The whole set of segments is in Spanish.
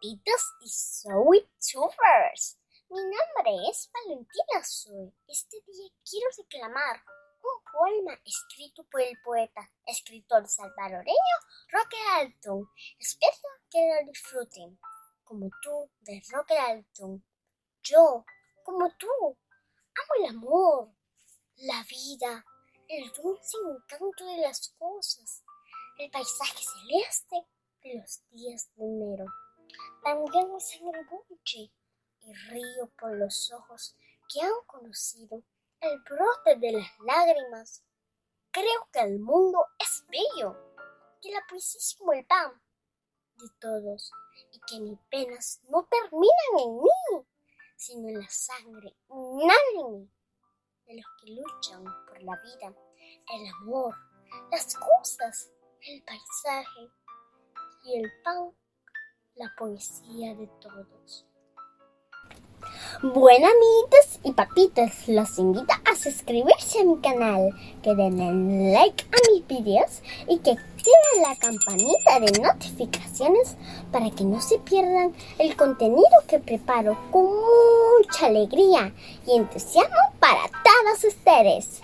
y Zoe Tubers. Mi nombre es Valentina Zoe. Este día quiero reclamar un poema escrito por el poeta, escritor salvadoreño Roque Alton. Espero que lo disfruten. Como tú, de Roque Alton. Yo, como tú, amo el amor, la vida, el dulce encanto de las cosas, el paisaje celeste de los días de enero. También bulle y río por los ojos que han conocido el brote de las lágrimas. Creo que el mundo es bello, que la poesía es como el pan de todos y que mis penas no terminan en mí, sino en la sangre unánime de los que luchan por la vida, el amor, las cosas, el paisaje y el pan la poesía de todos. Bueno amiguitos y papitos, los invito a suscribirse a mi canal, que den like a mis videos y que activen la campanita de notificaciones para que no se pierdan el contenido que preparo con mucha alegría y entusiasmo para todos ustedes.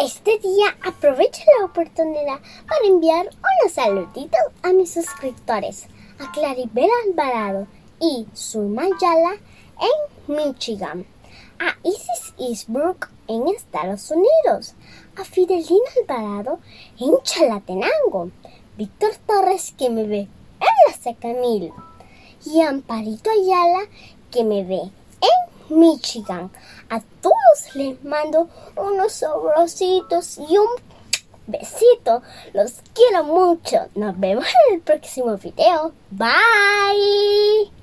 Este día aprovecho la oportunidad para enviar unos saluditos a mis suscriptores a Claribel Alvarado y Mayala en Michigan, a Isis Eastbrook en Estados Unidos, a Fidelina Alvarado en Chalatenango, Víctor Torres que me ve en la Secamil y Amparito Ayala que me ve en Michigan. A todos les mando unos sobrositos y un Besito, los quiero mucho. Nos vemos en el próximo video. Bye.